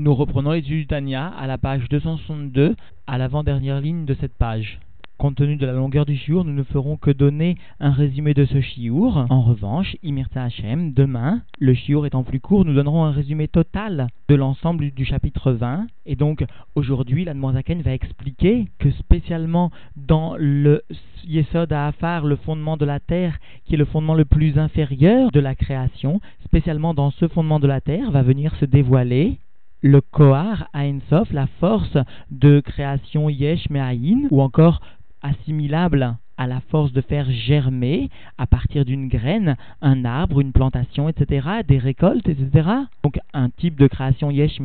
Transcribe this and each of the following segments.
Nous reprenons l'étude du Tania à la page 262, à l'avant-dernière ligne de cette page. Compte tenu de la longueur du shiur, nous ne ferons que donner un résumé de ce shiur. En revanche, Imirta Hashem, demain, le shiur étant plus court, nous donnerons un résumé total de l'ensemble du chapitre 20. Et donc, aujourd'hui, la Zaken va expliquer que spécialement dans le Yesod Afar, le fondement de la terre, qui est le fondement le plus inférieur de la création, spécialement dans ce fondement de la terre, va venir se dévoiler le Kohar Sof, la force de création Yesh ou encore assimilable à la force de faire germer à partir d'une graine un arbre, une plantation, etc., des récoltes, etc. Donc un type de création yesh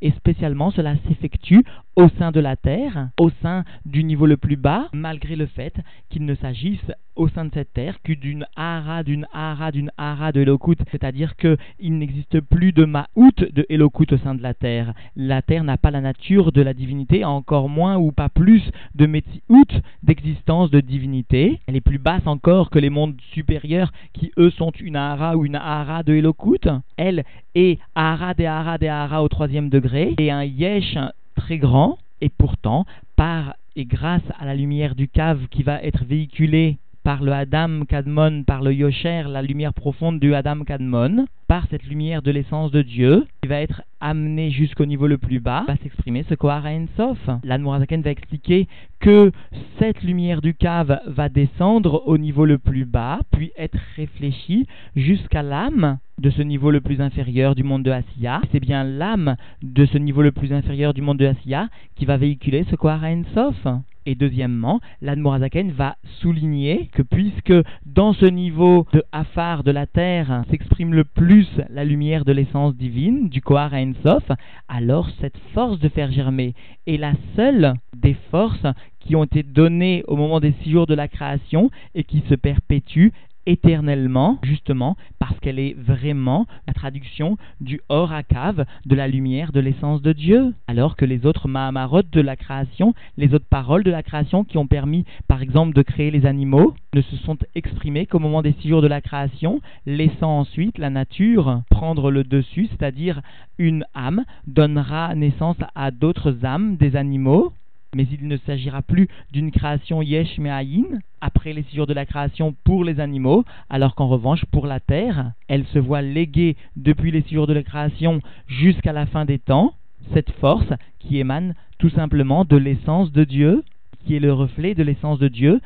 et spécialement cela s'effectue au sein de la terre, au sein du niveau le plus bas, malgré le fait qu'il ne s'agisse au sein de cette terre que d'une hara, d'une hara, d'une hara de Elokut, c'est-à-dire qu'il n'existe plus de Ma'out de Elokut au sein de la terre. La terre n'a pas la nature de la divinité, encore moins ou pas plus de Metsiout d'existence de divinité. Elle est plus basse encore que les mondes supérieurs qui eux sont une hara ou une hara de Elokut. Elle est hara des hara des hara au troisième degré et un yesh très grand et pourtant par et grâce à la lumière du cave qui va être véhiculée par le Adam Kadmon, par le Yosher, la lumière profonde du Adam Kadmon, par cette lumière de l'essence de Dieu, qui va être amené jusqu'au niveau le plus bas, va s'exprimer ce Kohara Ensof. L'Anmorazaken va expliquer que cette lumière du cave va descendre au niveau le plus bas, puis être réfléchie jusqu'à l'âme de ce niveau le plus inférieur du monde de Asiya. C'est bien l'âme de ce niveau le plus inférieur du monde de Asiya qui va véhiculer ce Kohara Ensof. Et deuxièmement, l'Admorazaken va souligner que puisque dans ce niveau de Afar de la terre s'exprime le plus la lumière de l'essence divine, du Kohar Ensof, alors cette force de faire germer est la seule des forces qui ont été données au moment des six jours de la création et qui se perpétuent éternellement, justement parce qu'elle est vraiment la traduction du Horakav, de la lumière de l'essence de Dieu. Alors que les autres Mahamarot de la création, les autres paroles de la création qui ont permis, par exemple, de créer les animaux, ne se sont exprimées qu'au moment des six jours de la création, laissant ensuite la nature prendre le dessus, c'est-à-dire une âme donnera naissance à d'autres âmes, des animaux, mais il ne s'agira plus d'une création yesh me'ayin, après les six de la création pour les animaux, alors qu'en revanche, pour la terre, elle se voit léguée depuis les six jours de la création jusqu'à la fin des temps, cette force qui émane tout simplement de l'essence de Dieu, qui est le reflet de l'essence de Dieu,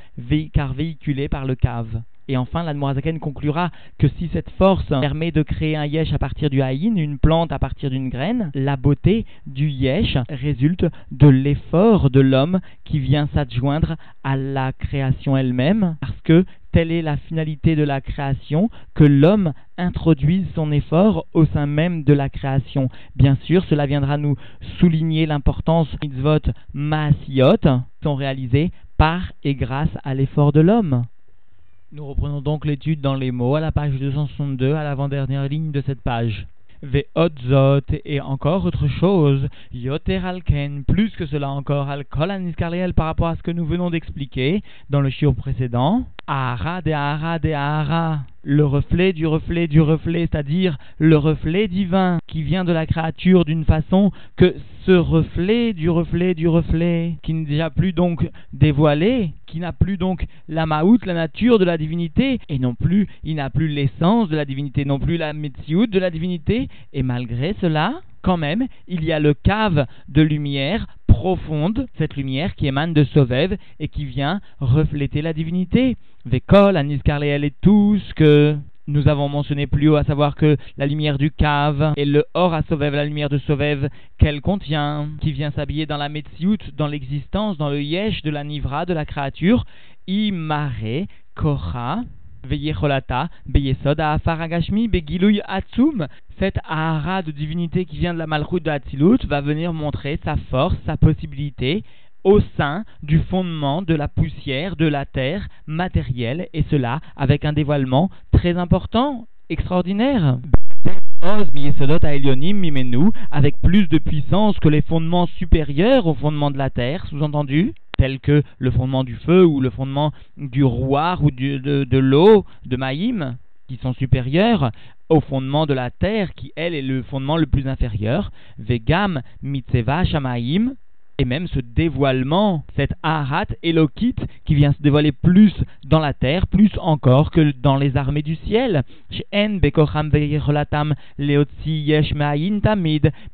car véhiculée par le cave. Et enfin, l'Admorazaken conclura que si cette force permet de créer un yesh à partir du haïn, une plante à partir d'une graine, la beauté du yesh résulte de l'effort de l'homme qui vient s'adjoindre à la création elle-même, parce que telle est la finalité de la création, que l'homme introduise son effort au sein même de la création. Bien sûr, cela viendra nous souligner l'importance des mitzvot maasiot, sont réalisés par et grâce à l'effort de l'homme. Nous reprenons donc l'étude dans les mots à la page 262, à l'avant-dernière ligne de cette page. Ve'otzot et encore autre chose, yoter alken, plus que cela encore, aniskarliel par rapport à ce que nous venons d'expliquer dans le chiot précédent, ahara de ahara de ahara, le reflet du reflet du reflet, c'est-à-dire le reflet divin qui vient de la créature d'une façon que ce reflet du reflet du reflet, qui n'est déjà plus donc dévoilé, qui n'a plus donc la maout, la nature de la divinité, et non plus, il n'a plus l'essence de la divinité, non plus la metsiout de la divinité, et malgré cela, quand même, il y a le cave de lumière profonde, cette lumière qui émane de Sovev et qui vient refléter la divinité. Vekol, Anis Karleel et tout ce que nous avons mentionné plus haut, à savoir que la lumière du cave et le or à Sovev, la lumière de Sovev qu'elle contient, qui vient s'habiller dans la Metsiout, dans l'existence, dans le yesh de la Nivra, de la créature, Imare, Kora, Veyecholata, Beyesod, Afaragashmi, Begiluy Atsum. Cette Ahara de divinité qui vient de la Malchut de Hatzilut va venir montrer sa force, sa possibilité au sein du fondement de la poussière de la terre matérielle, et cela avec un dévoilement très important, extraordinaire avec plus de puissance que les fondements supérieurs au fondement de la terre, sous-entendu, tels que le fondement du feu ou le fondement du roi ou de, l'eau, de Maïm, qui sont supérieurs au fondement de la terre, qui elle est le fondement le plus inférieur, vegam mitzeva shamaim, et même ce dévoilement, cette ahat elokit qui vient se dévoiler plus dans la terre, plus encore que dans les armées du ciel.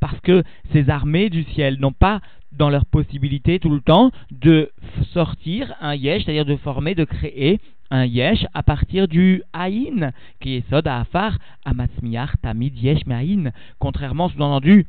Parce que ces armées du ciel n'ont pas dans leur possibilité tout le temps de sortir un yesh, c'est-à-dire de former, de créer un yesh à partir du haïn, qui est sod afar amatzmiach tamid yesh me'aïn. Contrairement, sous-entendu,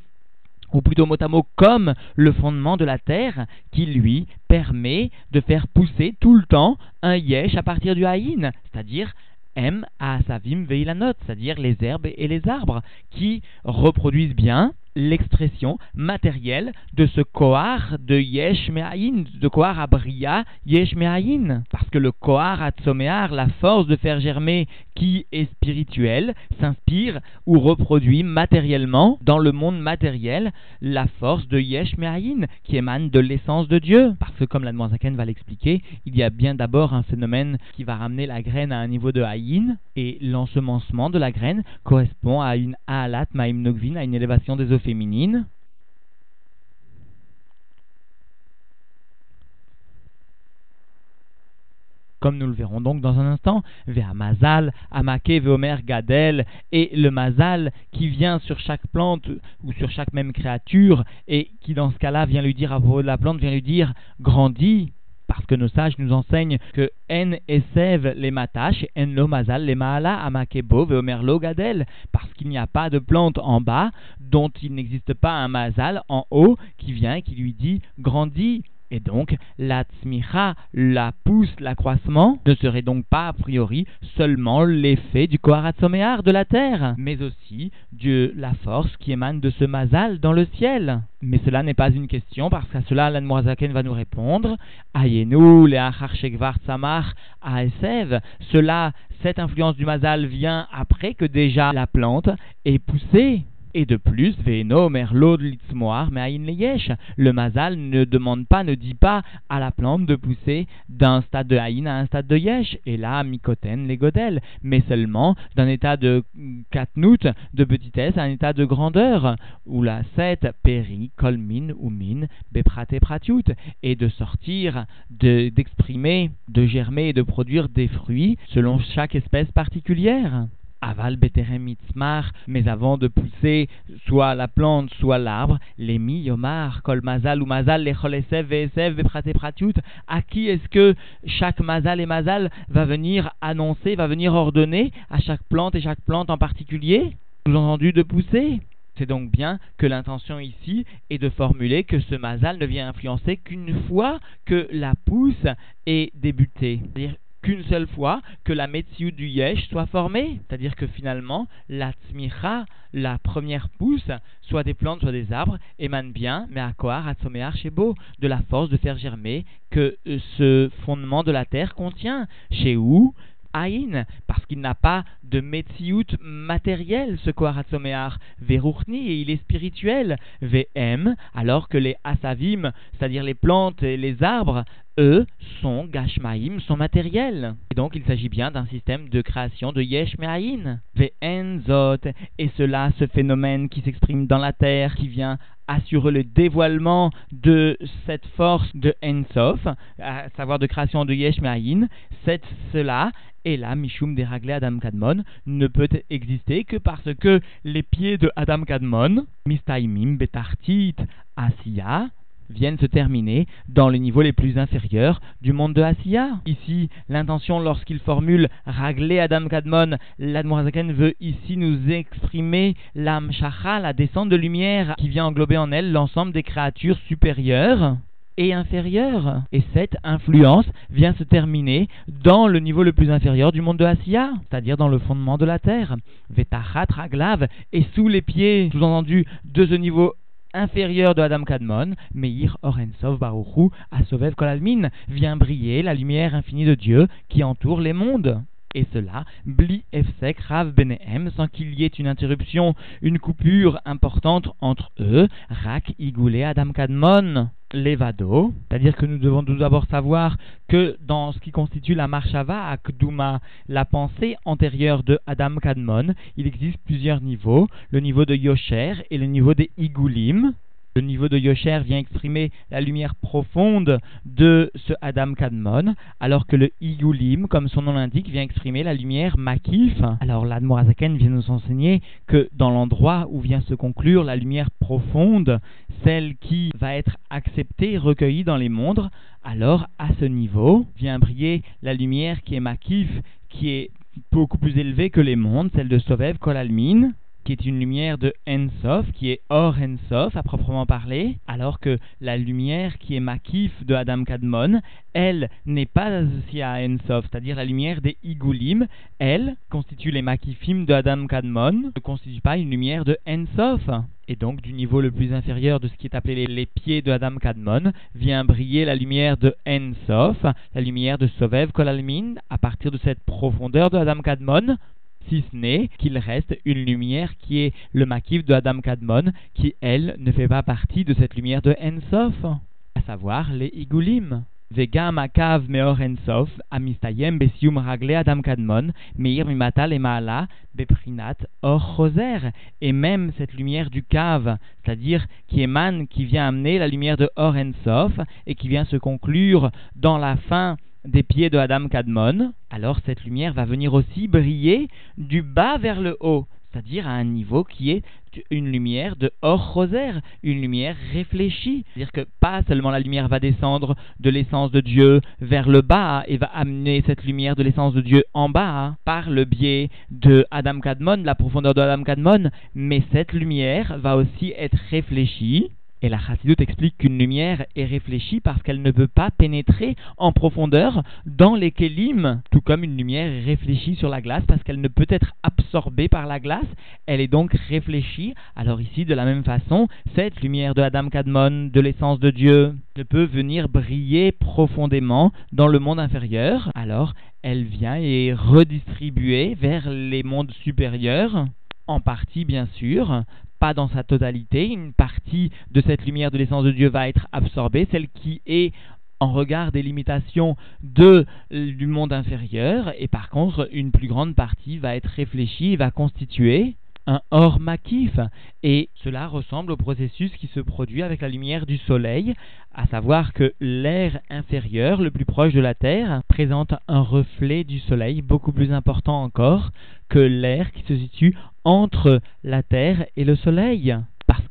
ou plutôt mot à mot comme le fondement de la terre, qui lui permet de faire pousser tout le temps un yesh à partir du haïn, c'est-à-dire M a savim veilanot, c'est-à-dire les herbes et les arbres, qui reproduisent bien l'expression matérielle de ce Kohar de Yesh Me'ayin, de Kohar Abria Yesh Me'ayin. Parce que le Kohar Atzomear, la force de faire germer qui est spirituelle, s'inspire ou reproduit matériellement dans le monde matériel la force de Yesh Me'ayin qui émane de l'essence de Dieu. Parce que comme la Zaken va l'expliquer, il y a bien d'abord un phénomène qui va ramener la graine à un niveau de Haïn et l'ensemencement de la graine correspond à une Ahalat Ma'im à une élévation des eaux féminine. Comme nous le verrons donc dans un instant, vers Mazal, Amake, Veomer, Gadel, et le Mazal qui vient sur chaque plante ou sur chaque même créature, et qui dans ce cas-là vient lui dire à propos de la plante, vient lui dire grandis, parce que nos sages nous enseignent que en esev les matash, en lo mazal les maala amakebo veomerlo gadel, parce qu'il n'y a pas de plante en bas dont il n'existe pas un mazal en haut qui vient et qui lui dit grandis. Et donc, la tzmicha, la pousse, l'accroissement, ne serait donc pas a priori seulement l'effet du koharatzoméar de la terre, mais aussi de la force qui émane de ce mazal dans le ciel. Mais cela n'est pas une question, parce qu'à cela, l'Anmoazaken va nous répondre Ayenu, le Shekvar Samar, Aesev. Cela, cette influence du mazal vient après que déjà la plante est poussée. Et de plus. Le Mazal ne demande pas, ne dit pas à la plante de pousser d'un stade de Haïn à un stade de Yesh. Et là, Mikoten, les. Mais seulement d'un état de Katnout, de petitesse, à un état de grandeur. Où la 7, Peri, Kolmin, Umin, Beprate, Pratiut. Et de sortir, d'exprimer, de germer et de produire des fruits selon chaque espèce particulière aval mitzmar, mais avant de pousser soit la plante, soit l'arbre, les mi yomar, kol mazal ou mazal, les cholesev, vesev, pratiut, à qui est-ce que chaque mazal et mazal va venir annoncer, va venir ordonner à chaque plante et chaque plante en particulier, vous entendu de pousser? C'est donc bien que l'intention ici est de formuler que ce mazal ne vient influencer qu'une fois que la pousse est débutée. C'est-à-dire qu'une seule fois que la Metziut du Yesh soit formée. C'est-à-dire que finalement, la Tzmicha, la première pousse, soit des plantes, soit des arbres, émane bien, mais à quoi? Chez beau, de la force de faire germer que euh, ce fondement de la terre contient. Chez où? Aïn, parce qu'il n'a pas de Metsiout matériel, ce Koharatzomear, Veruchni, et il est spirituel, Vm, alors que les Asavim, c'est-à-dire les plantes et les arbres, eux, sont Gashmaim, sont matériels. Et donc il s'agit bien d'un système de création de Yesh Me'aïn, Ve'enzot, et cela, ce phénomène qui s'exprime dans la terre, qui vient assurer le dévoilement de cette force de Ensof, à savoir de création de Yesh Me'aïn, c'est cela et là, Mishum déraglé Adam Kadmon. Ne peut exister que parce que les pieds de Adam Kadmon, Mistaimim Betartit Asiya, viennent se terminer dans les niveaux les plus inférieurs du monde de Asiya. Ici, l'intention, lorsqu'il formule Raglé Adam Kadmon, l'Admorazaken veut ici nous exprimer l'Amshacha, la descente de lumière qui vient englober en elle l'ensemble des créatures supérieures et inférieure. Et cette influence vient se terminer dans le niveau le plus inférieur du monde de Asiya, c'est-à-dire dans le fondement de la terre. Vetachat Raglav, et sous les pieds, sous-entendu, de ce niveau inférieur de Adam Kadmon, Meir Orensov Baruchu, Asovev Kolalmin, vient briller la lumière infinie de Dieu qui entoure les mondes. Et cela, Bli Efsek Rav Benehem, sans qu'il y ait une interruption, une coupure importante entre eux, Rak Igoulé Adam Kadmon levado, c'est-à-dire que nous devons tout d'abord savoir que dans ce qui constitue la marshava à Kduma, la pensée antérieure de Adam Kadmon, il existe plusieurs niveaux, le niveau de Yosher et le niveau des Igulim. Le niveau de Yosher vient exprimer la lumière profonde de ce Adam Kadmon, alors que le Igulim, comme son nom l'indique, vient exprimer la lumière Makif. Alors l'Admorazaken vient nous enseigner que dans l'endroit où vient se conclure la lumière profonde, celle qui va être acceptée et recueillie dans les mondes, alors à ce niveau vient briller la lumière qui est Makif, qui est beaucoup plus élevée que les mondes, celle de Sovev Kolalmin qui est une lumière de Ensof, qui est hors Ensof à proprement parler, alors que la lumière qui est Makif de Adam Kadmon, elle n'est pas associée à Ensof, c'est-à-dire la lumière des Igulim, elle constitue les Makifim de Adam Kadmon, ne constitue pas une lumière de Ensof. Et donc, du niveau le plus inférieur de ce qui est appelé les, pieds de Adam Kadmon, vient briller la lumière de Ensof, la lumière de Sovev Kolalmin, à partir de cette profondeur de Adam Kadmon, si ce n'est qu'il reste une lumière qui est le makif de Adam Kadmon, qui elle ne fait pas partie de cette lumière de Ensof, à savoir les Igulim. Meor ensof, amistayem besium ragle Adam Kadmon, meir maala beprinat or. Et même cette lumière du cave, c'est-à-dire qui émane, qui vient amener la lumière de Or Ensof, et qui vient se conclure dans la fin des pieds de Adam Kadmon, alors cette lumière va venir aussi briller du bas vers le haut, c'est-à-dire à un niveau qui est une lumière de hors rosaire, une lumière réfléchie. C'est-à-dire que pas seulement la lumière va descendre de l'essence de Dieu vers le bas et va amener cette lumière de l'essence de Dieu en bas par le biais de Adam Kadmon, la profondeur de Adam Kadmon, mais cette lumière va aussi être réfléchie et la Chassidut explique qu'une lumière est réfléchie parce qu'elle ne peut pas pénétrer en profondeur dans les kelim, tout comme une lumière est réfléchie sur la glace parce qu'elle ne peut être absorbée par la glace, elle est donc réfléchie. Alors ici, de la même façon, cette lumière de Adam Kadmon, de l'essence de Dieu, ne peut venir briller profondément dans le monde inférieur, alors elle vient et est redistribuée vers les mondes supérieurs en partie bien sûr, pas dans sa totalité. Une partie de cette lumière de l'essence de Dieu va être absorbée, celle qui est en regard des limitations de, du monde inférieur, et par contre, une plus grande partie va être réfléchie, va constituer un or makif. Et cela ressemble au processus qui se produit avec la lumière du soleil, à savoir que l'air inférieur, le plus proche de la Terre, présente un reflet du soleil beaucoup plus important encore que l'air qui se situe entre la Terre et le soleil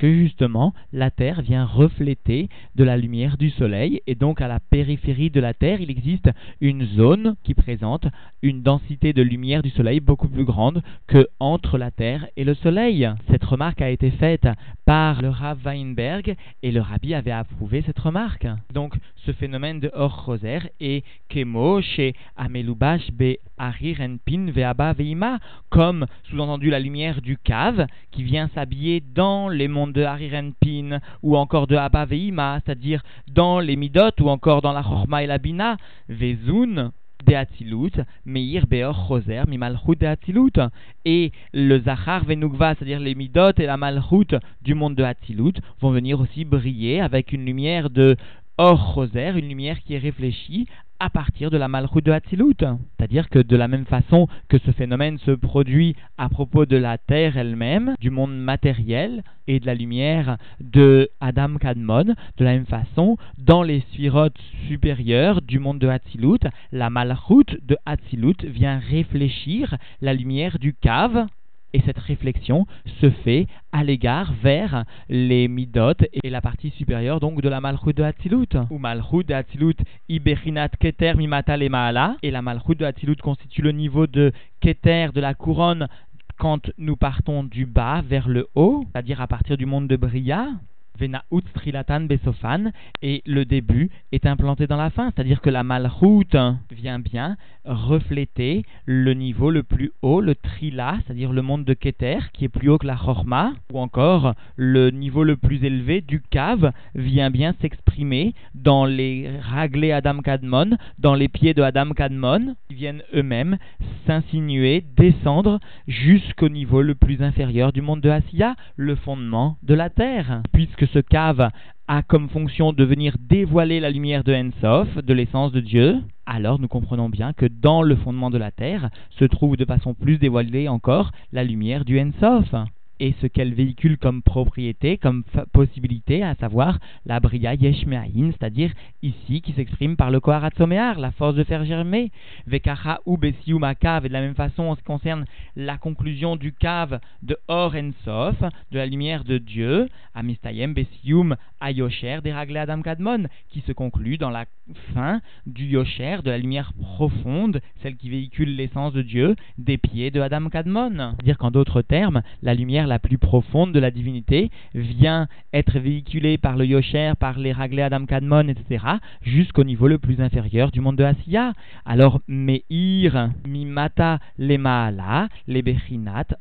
justement la Terre vient refléter de la lumière du Soleil et donc à la périphérie de la Terre il existe une zone qui présente une densité de lumière du Soleil beaucoup plus grande que entre la Terre et le Soleil. Cette remarque a été faite par le Rav Weinberg et le Rabbi avait approuvé cette remarque. Donc ce phénomène de Or Roser est Kemo chez Amelubash be Arirenpin Veaba Veima comme sous-entendu la lumière du cave qui vient s'habiller dans les mondes de Harirenpin ou encore de Abba Veima, c'est-à-dire dans les Midot ou encore dans la Chorma et la Bina, Vezun, de Atzilut, Meir Beor Choser, Mimalchut de et le Zachar Venugva, c'est-à-dire les Midot et la Malchut du monde de Atzilut, vont venir aussi briller avec une lumière de Or Choser, une lumière qui est réfléchie à partir de la malchut de Hatzilut. C'est-à-dire que de la même façon que ce phénomène se produit à propos de la terre elle-même, du monde matériel et de la lumière de Adam Kadmon, de la même façon, dans les sphirotes supérieures du monde de Hatzilut, la malchut de Hatzilut vient réfléchir la lumière du cave et cette réflexion se fait à l'égard vers les midot et la partie supérieure donc de la malchut de Hatzilut. Ou malchut de Hatzilut iberinat keter mimata le maala. Et la malchut de Hatzilut constitue le niveau de keter de la couronne quand nous partons du bas vers le haut, c'est-à-dire à partir du monde de Bria, Venaout Trilatan Besofan, et le début est implanté dans la fin, c'est-à-dire que la malchoute vient bien refléter le niveau le plus haut, le Trila, c'est-à-dire le monde de Keter, qui est plus haut que la Chorma, ou encore le niveau le plus élevé du Cave vient bien s'exprimer dans les raglés Adam Kadmon, dans les pieds de Adam Kadmon, qui viennent eux-mêmes s'insinuer, descendre jusqu'au niveau le plus inférieur du monde de Asiya, le fondement de la terre, puisque ce cave a comme fonction de venir dévoiler la lumière de Ensof, de l'essence de Dieu, alors nous comprenons bien que dans le fondement de la terre se trouve de façon plus dévoilée encore la lumière du Ensof et ce qu'elle véhicule comme propriété, comme possibilité, à savoir la Bria Yeshmeahin, c'est-à-dire ici qui s'exprime par le Koharatzomear, la force de faire germer. Vekacha ou Besium Akav, et de la même façon en ce qui concerne la conclusion du cave de Or Sof, de la lumière de Dieu, Amistayem Besium Ayosher, des Adam Kadmon, qui se conclut dans la fin du Yosher, de la lumière profonde, celle qui véhicule l'essence de Dieu, des pieds de Adam Kadmon. C'est-à-dire qu'en d'autres termes, la lumière la plus profonde de la divinité vient être véhiculée par le Yosher, par les Raglé Adam Kadmon, etc., jusqu'au niveau le plus inférieur du monde de Asiya. Alors, Meir, Mimata, les Maala, les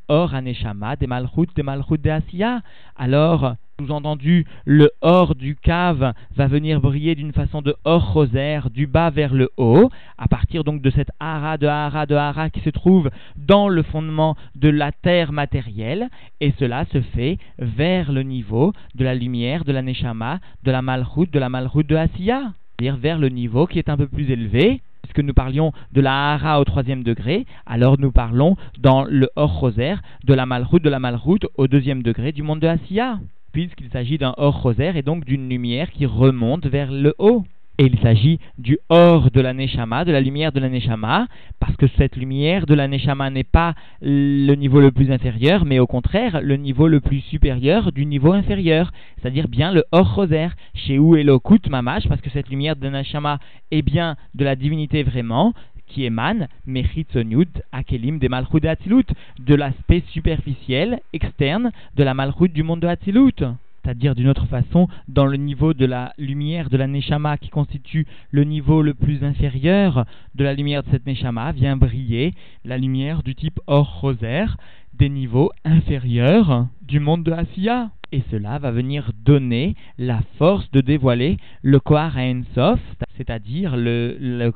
Or, Aneshama, des Malchut, des Malchut de Asiya. Alors, sous-entendu, le or du cave va venir briller d'une façon de or rosaire du bas vers le haut, à partir donc de cette hara de hara de hara qui se trouve dans le fondement de la terre matérielle, et cela se fait vers le niveau de la lumière, de la neshama, de la malchut, de la malchut de Asiya, c'est-à-dire vers le niveau qui est un peu plus élevé, puisque nous parlions de la hara au troisième degré, alors nous parlons dans le or rosaire de la malchut, de la malchut au deuxième degré du monde de Asiya puisqu'il s'agit d'un or rosaire et donc d'une lumière qui remonte vers le haut. Et il s'agit du or de la Neshama, de la lumière de la Neshama, parce que cette lumière de la Neshama n'est pas le niveau le plus inférieur, mais au contraire le niveau le plus supérieur du niveau inférieur, c'est-à-dire bien le or rosaire, chez où est l'okut mamash, parce que cette lumière de la Neshama est bien de la divinité vraiment, qui émane, Mechitzonyut, Akelim, des Malchut de Hatzilut, de l'aspect superficiel, externe, de la Malchut du monde de Hatzilut. C'est-à-dire d'une autre façon, dans le niveau de la lumière de la Neshama qui constitue le niveau le plus inférieur de la lumière de cette Neshama, vient briller la lumière du type or rosaire des niveaux inférieurs du monde de Asiya et cela va venir donner la force de dévoiler le Kohar à Ensof, c'est-à-dire le, le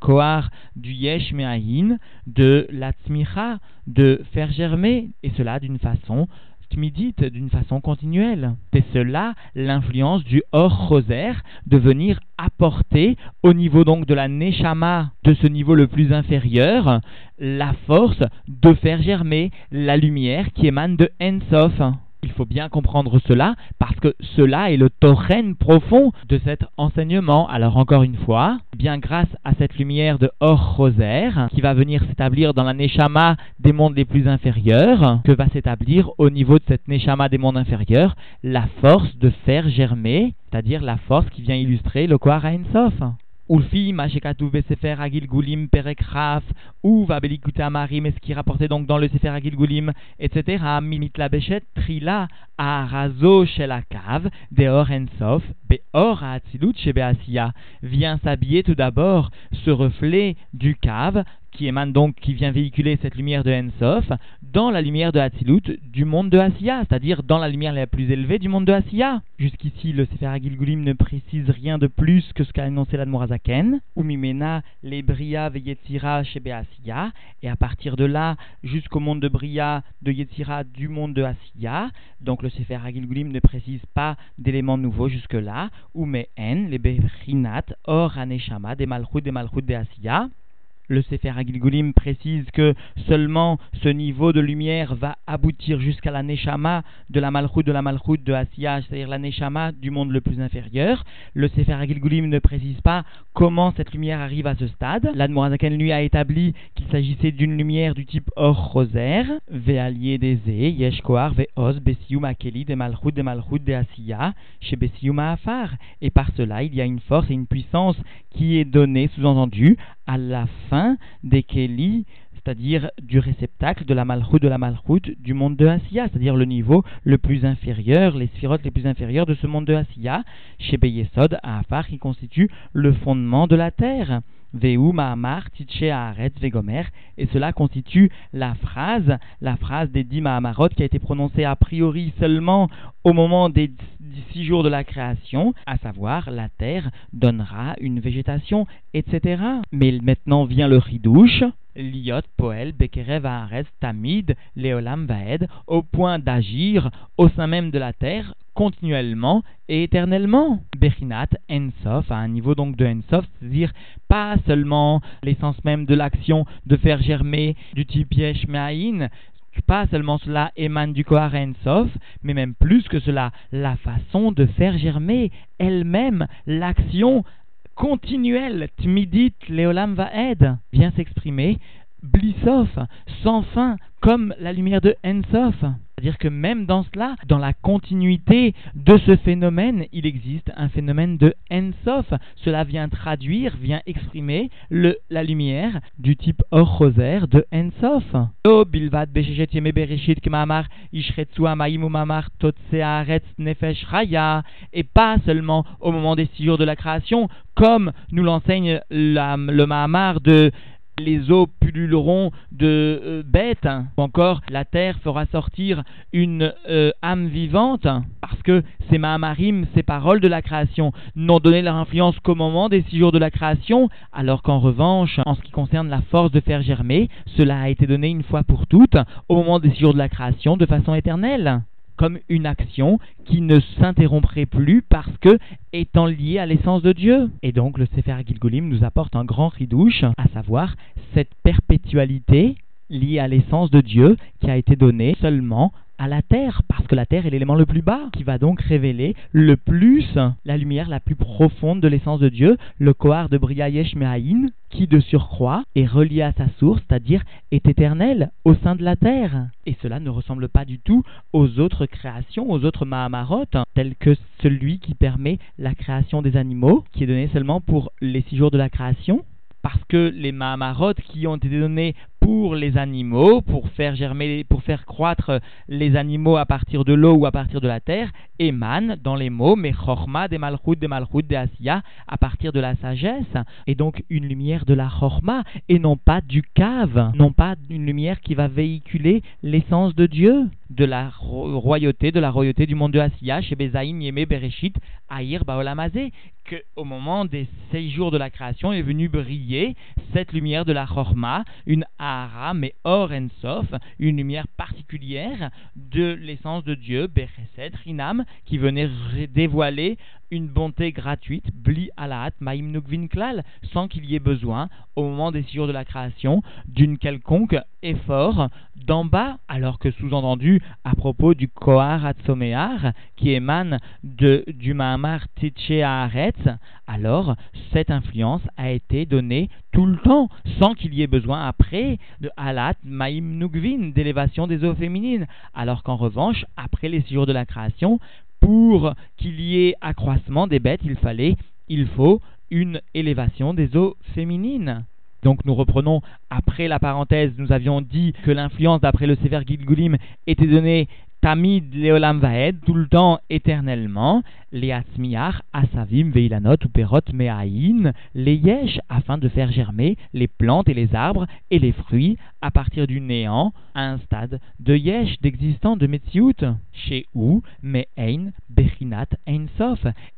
du Yesh Me'ahin, de la Tzmicha, de faire germer, et cela d'une façon tmidite, d'une façon continuelle. C'est cela l'influence du Or Rosaire de venir apporter au niveau donc de la Neshama, de ce niveau le plus inférieur, la force de faire germer la lumière qui émane de Ensof. Il faut bien comprendre cela parce que cela est le torrent profond de cet enseignement. Alors encore une fois, bien grâce à cette lumière de Or Rosaire qui va venir s'établir dans la Neshama des mondes les plus inférieurs, que va s'établir au niveau de cette Neshama des mondes inférieurs la force de faire germer, c'est-à-dire la force qui vient illustrer le Kohara Ensof. Ulfi, Mashekatu Sefer Agil Gulim, Perek Raf, Vabelikute Amarim, ce qui rapportait donc dans le Sefer Agil Gulim, etc. Mimit la Bechet, Trila, Arazo Shelakav, Deor Ensof, Beor Atzilut Shebeasia, vient s'habiller tout d'abord ce reflet du cave qui émane donc, qui vient véhiculer cette lumière de Ensof dans la lumière de Hatzilut du monde de Asiya, c'est-à-dire dans la lumière la plus élevée du monde de Asiya. Jusqu'ici, le Sefer Agilgulim ne précise rien de plus que ce qu'a annoncé l'Admorazaken, ou Mimena, les Bria Yetzira chez Asiya, et à partir de là, jusqu'au monde de Bria, de Yetzira du monde de Asiya, donc le Sefer Agilgulim ne précise pas d'éléments nouveaux jusque-là, ou Mehen, les Berinat, Or Aneshama, des Malchut, des Malchut de Asiya, le Sefer Agilgulim précise que seulement ce niveau de lumière va aboutir jusqu'à la Neshama de la Malchut de la Malchut de Asiya, c'est-à-dire la Neshama du monde le plus inférieur. Le Sefer Agilgulim ne précise pas comment cette lumière arrive à ce stade. L'Admorazaken lui a établi qu'il s'agissait d'une lumière du type or rosaire, Ve'alier des Yeshkoar, Ve'oz, Besium Akeli, de Malchut, de Malchut de Asiya, chez Besium Afar. Et par cela, il y a une force et une puissance qui est donnée, sous-entendu, à la fin des Kéli, c'est-à-dire du réceptacle de la Malchut de la Malchut du monde de Asiya, c'est-à-dire le niveau le plus inférieur, les sphirotes les plus inférieures de ce monde de Asiya, chez Beyesod, à Afar, qui constitue le fondement de la terre. Veu Mahamar, Vegomer, et cela constitue la phrase, la phrase des dix Mahamarot qui a été prononcée a priori seulement au moment des six jours de la création, à savoir la terre donnera une végétation, etc. Mais maintenant vient le ridouche, liot poel bekerev haaretz tamid leolam vaed, au point d'agir au sein même de la terre continuellement et éternellement. Bechinat Ensof, à un niveau donc de Ensof, c'est-à-dire pas seulement l'essence même de l'action de faire germer du type Yesh pas seulement cela émane du Kohar Ensof, mais même plus que cela, la façon de faire germer elle-même l'action continuelle, Tmidit Leolam Vaed, vient s'exprimer. Blissof, sans fin, comme la lumière de Ensof. C'est-à-dire que même dans cela, dans la continuité de ce phénomène, il existe un phénomène de Ensof. Cela vient traduire, vient exprimer la lumière du type Or-Roser de Ensof. nefesh et pas seulement au moment des six jours de la création, comme nous l'enseigne le Mahamar de les eaux pulluleront de euh, bêtes, ou encore la terre fera sortir une euh, âme vivante, parce que ces Mahamarim, ces paroles de la création, n'ont donné leur influence qu'au moment des six jours de la création, alors qu'en revanche, en ce qui concerne la force de faire germer, cela a été donné une fois pour toutes au moment des six jours de la création de façon éternelle comme une action qui ne s'interromprait plus parce que étant liée à l'essence de Dieu. Et donc le Sefer Gilgolim nous apporte un grand ridouche, à savoir cette perpétualité liée à l'essence de Dieu qui a été donnée seulement à la Terre, parce que la Terre est l'élément le plus bas, qui va donc révéler le plus la lumière la plus profonde de l'essence de Dieu, le Kohar de Briayesh Mehaïn, qui de surcroît est relié à sa source, c'est-à-dire est éternel au sein de la Terre. Et cela ne ressemble pas du tout aux autres créations, aux autres Mahamarot, tels que celui qui permet la création des animaux, qui est donné seulement pour les six jours de la création, parce que les Mahamarot qui ont été donnés pour les animaux, pour faire germer, pour faire croître les animaux à partir de l'eau ou à partir de la terre, émanent dans les mots mais chorma des malchut des malchut des asiya à partir de la sagesse, et donc une lumière de la chorma et non pas du cave, non pas une lumière qui va véhiculer l'essence de Dieu, de la royauté, de la royauté du monde de Asiya, chez Bezaïm, Yeme, Bereshit, Aïr, Baolamazé, que au moment des sept jours de la création est venue briller cette lumière de la chorma, une mais Or Ensof, une lumière particulière de l'essence de Dieu, Becheset, Rinam, qui venait dévoiler une bonté gratuite, Bli Alaat, Maim Klal, sans qu'il y ait besoin, au moment des jours de la création, d'une quelconque effort d'en bas, alors que sous-entendu, à propos du Kohar Atzomear, qui émane de, du Mahamar Haaretz, alors cette influence a été donnée tout le temps, sans qu'il y ait besoin après de Alat Maim Nukvin, d'élévation des eaux féminines, alors qu'en revanche, après les jours de la création, pour qu'il y ait accroissement des bêtes, il fallait, il faut une élévation des eaux féminines. Donc nous reprenons après la parenthèse, nous avions dit que l'influence d'après le Sefer Gilgulim était donnée Tamid Leolam Vaed, tout le temps éternellement, les Asavim, Veilanot, Uperot, Meaïn, les Yesh, afin de faire germer les plantes et les arbres et les fruits à partir du néant à un stade de Yesh, d'existant de Metsiout, chez où Me'ein, Bechinat, Ein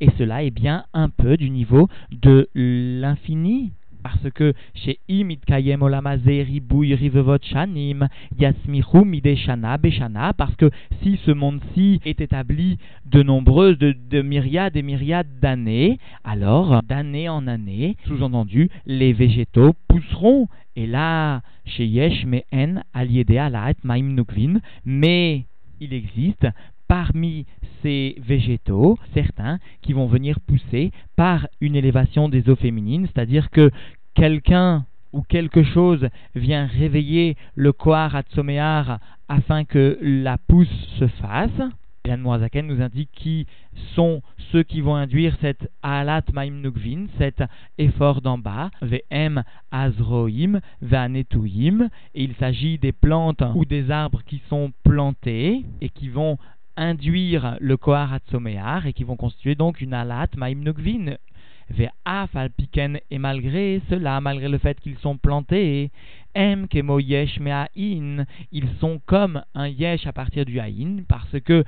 et cela est bien un peu du niveau de l'infini parce que chez Imit Kayem Olamazeri Rivevot Shanim Yasmichu Mideshana Beshana, parce que si ce monde-ci est établi de nombreuses, de, myriades et myriades d'années, alors d'année en année, sous-entendu, les végétaux pousseront. Et là, chez Yesh Mehen Aliede Alaet Maim Nukvin, mais il existe parmi ces végétaux, certains qui vont venir pousser par une élévation des eaux féminines, c'est-à-dire que quelqu'un ou quelque chose vient réveiller le Kohar Atsoméar afin que la pousse se fasse, Yann Moazaken nous indique qui sont ceux qui vont induire cette Alat Maim Nukvin, cet effort d'en bas, Vm Azroim, Vanetuim, et il s'agit des plantes ou des arbres qui sont plantés et qui vont induire le Kohar Atsoméar et qui vont constituer donc une Alat Maim Nukvin, et malgré cela, malgré le fait qu'ils sont plantés, em kemo yesh in, ils sont comme un yesh à partir du haïn, parce que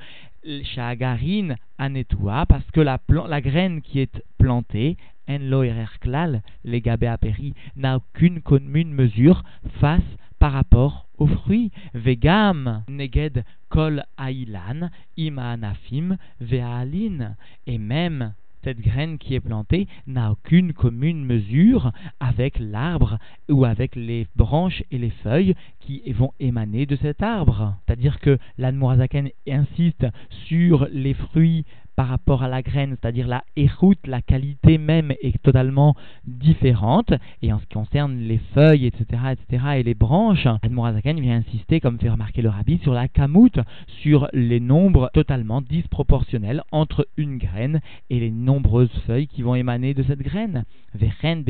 shagarin anetua, parce que la, la graine qui est plantée, lo klal, les apéri, n'a aucune commune mesure face par rapport aux fruits. Vegam, neged kol ailan, ima anafim, ve'alin. Et même cette graine qui est plantée n'a aucune commune mesure avec l'arbre ou avec les branches et les feuilles qui vont émaner de cet arbre. C'est-à-dire que l'Anmorazaken insiste sur les fruits par rapport à la graine, c'est-à-dire la éroute, la qualité même est totalement différente. Et en ce qui concerne les feuilles, etc., etc., et les branches, Admorazaken vient insister, comme fait remarquer le rabbi, sur la kamout, sur les nombres totalement disproportionnels entre une graine et les nombreuses feuilles qui vont émaner de cette graine. Vechen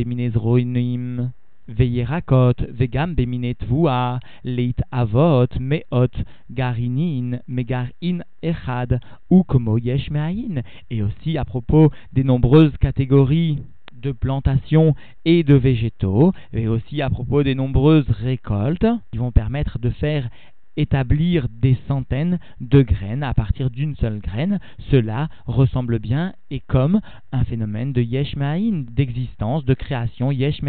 Avot, meot, garinin, megarin echad, ou Et aussi à propos des nombreuses catégories de plantations et de végétaux, et aussi à propos des nombreuses récoltes qui vont permettre de faire établir des centaines de graines à partir d'une seule graine, cela ressemble bien et comme un phénomène de yesh d'existence, de création yesh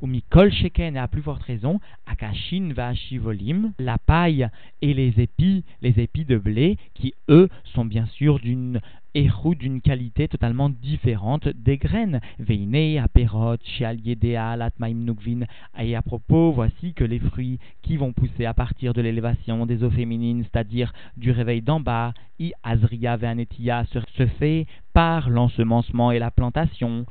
ou mikol sheken, et à plus forte raison, akashin va shivolim, la paille et les épis, les épis de blé, qui eux sont bien sûr d'une roux d'une qualité totalement différente des graines. Veine, aperot, shialiedea, latmaim nukvin. Et à propos, voici que les fruits qui vont pousser à partir de l'élévation des eaux féminines, c'est-à-dire du réveil d'en bas, i azria veanetia, se fait par l'ensemencement et la plantation.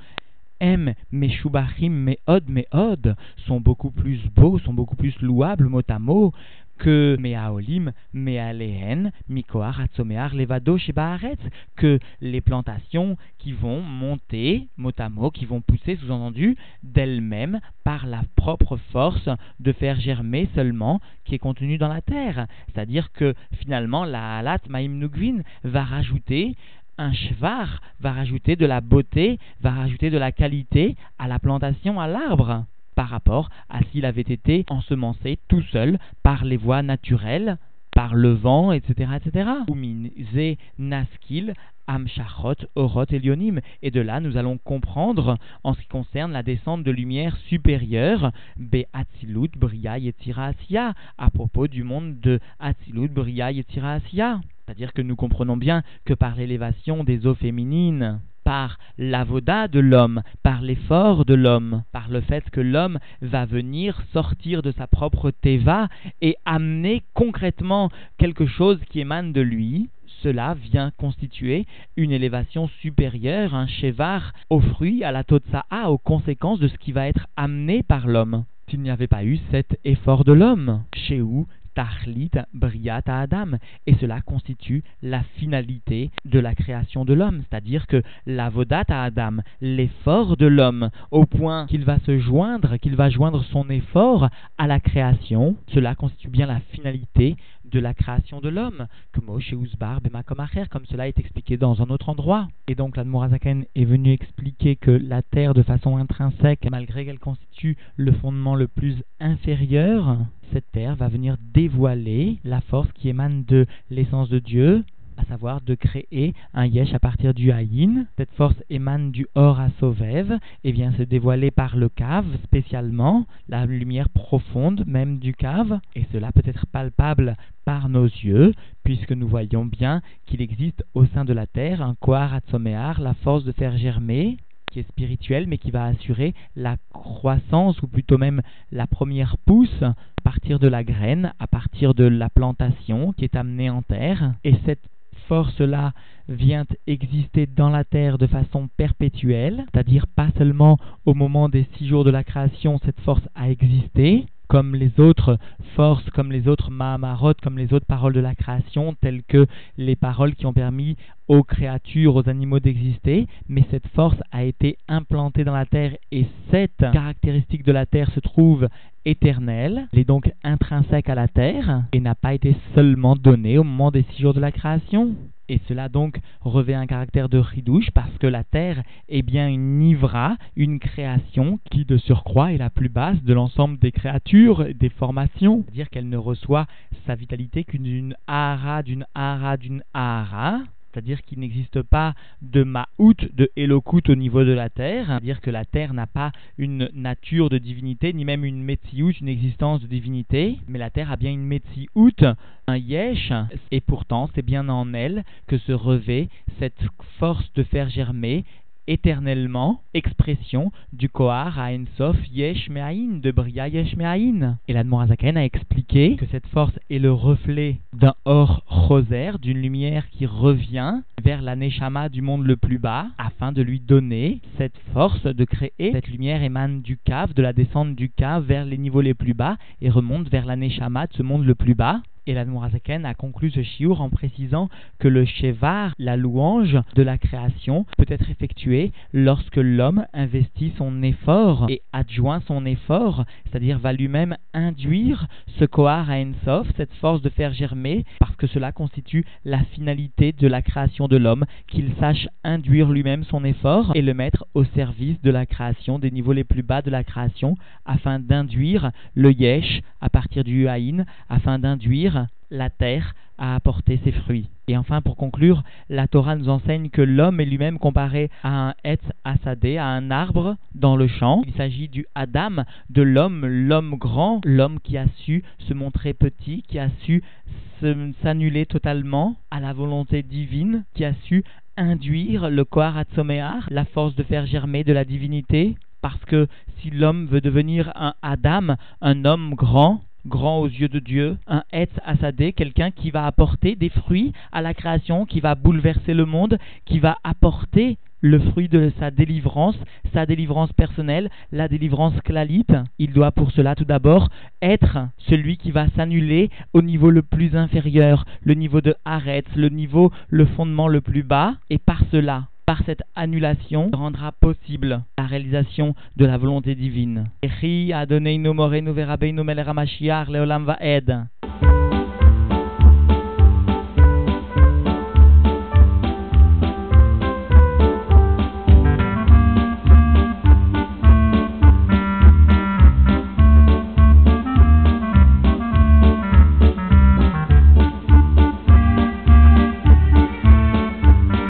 M, Meshubachim, Meod, Meod sont beaucoup plus beaux, sont beaucoup plus louables mot à mot que Meaolim, Mealehen, Mikoar, Levado, Shebaaretz, que les plantations qui vont monter, mot à mot, qui vont pousser, sous-entendu, d'elles-mêmes par la propre force de faire germer seulement qui est contenue dans la terre. C'est-à-dire que finalement, la Halat Maim Nugvin va rajouter un chevar, va rajouter de la beauté, va rajouter de la qualité à la plantation, à l'arbre par rapport à s'il avait été ensemencé tout seul par les voies naturelles, par le vent, etc. etc. naskil amshachot orot elionim. Et de là, nous allons comprendre, en ce qui concerne la descente de lumière supérieure, be'atzilut bria yetzira à propos du monde de atzilut bria yetzira C'est-à-dire que nous comprenons bien que par l'élévation des eaux féminines, par l'avoda de l'homme, par l'effort de l'homme, par le fait que l'homme va venir sortir de sa propre teva et amener concrètement quelque chose qui émane de lui, cela vient constituer une élévation supérieure, un chevar aux fruits, à la totsa'a, aux conséquences de ce qui va être amené par l'homme. S'il n'y avait pas eu cet effort de l'homme, chez où Tachlit Briat Adam. Et cela constitue la finalité de la création de l'homme. C'est-à-dire que la Vodat Adam, l'effort de l'homme, au point qu'il va se joindre, qu'il va joindre son effort à la création, cela constitue bien la finalité de la création de l'homme, comme comme cela est expliqué dans un autre endroit. Et donc l'Admorazaken est venu expliquer que la terre, de façon intrinsèque, malgré qu'elle constitue le fondement le plus inférieur, cette terre va venir dévoiler la force qui émane de l'essence de Dieu, à savoir de créer un yesh à partir du haïn. Cette force émane du or à et vient se dévoiler par le cave spécialement, la lumière profonde même du cave, et cela peut être palpable par nos yeux, puisque nous voyons bien qu'il existe au sein de la terre un Kohar Atzomear, la force de faire germer, qui est spirituelle, mais qui va assurer la croissance, ou plutôt même la première pousse, à partir de la graine, à partir de la plantation qui est amenée en terre. Et cette force-là vient exister dans la terre de façon perpétuelle, c'est-à-dire pas seulement au moment des six jours de la création, cette force a existé, comme les autres forces, comme les autres Mahamarot, comme les autres paroles de la création, telles que les paroles qui ont permis aux créatures, aux animaux d'exister, mais cette force a été implantée dans la terre et cette caractéristique de la terre se trouve éternelle, elle est donc intrinsèque à la terre et n'a pas été seulement donnée au moment des six jours de la création. Et cela donc revêt un caractère de ridouche parce que la terre est bien une nivra, une création qui de surcroît est la plus basse de l'ensemble des créatures, des formations. C'est-à-dire qu'elle ne reçoit sa vitalité qu'une ahara d'une ahara d'une ahara c'est-à-dire qu'il n'existe pas de Ma'out, de Elokut au niveau de la terre, c'est-à-dire que la terre n'a pas une nature de divinité, ni même une Metsiout, une existence de divinité, mais la terre a bien une Metsiout, un Yesh, et pourtant c'est bien en elle que se revêt cette force de faire germer éternellement, expression du Kohar à Ensof Yesh Me'ain, de Bria Yesh Me'ain. Et l'Admorazaken a expliqué que cette force est le reflet d'un or roser, d'une lumière qui revient vers la Neshama du monde le plus bas, afin de lui donner cette force de créer. Cette lumière émane du cave, de la descente du cave vers les niveaux les plus bas, et remonte vers la Neshama de ce monde le plus bas. Et l'Admorazaken a conclu ce chiour en précisant que le Shevar, la louange de la création, peut être effectué lorsque l'homme investit son effort et adjoint son effort, c'est-à-dire va lui-même induire ce Kohar à Ensof, cette force de faire germer, parce que cela constitue la finalité de la création de l'homme, qu'il sache induire lui-même son effort et le mettre au service de la création, des niveaux les plus bas de la création, afin d'induire le Yesh à partir du Haïn, afin d'induire la terre à apporter ses fruits. Et enfin, pour conclure, la Torah nous enseigne que l'homme est lui-même comparé à un Etz Asadé, à un arbre dans le champ. Il s'agit du Adam, de l'homme, l'homme grand, l'homme qui a su se montrer petit, qui a su s'annuler totalement à la volonté divine, qui a su induire le Kohar Atzomear, la force de faire germer de la divinité, parce que si l'homme veut devenir un Adam, un homme grand, grand aux yeux de Dieu, un Etz Asadé, quelqu'un qui va apporter des fruits à la création, qui va bouleverser le monde, qui va apporter le fruit de sa délivrance, sa délivrance personnelle, la délivrance clalite. Il doit pour cela tout d'abord être celui qui va s'annuler au niveau le plus inférieur, le niveau de Haretz, le niveau, le fondement le plus bas, et par cela, par cette annulation, rendra possible la réalisation de la volonté divine.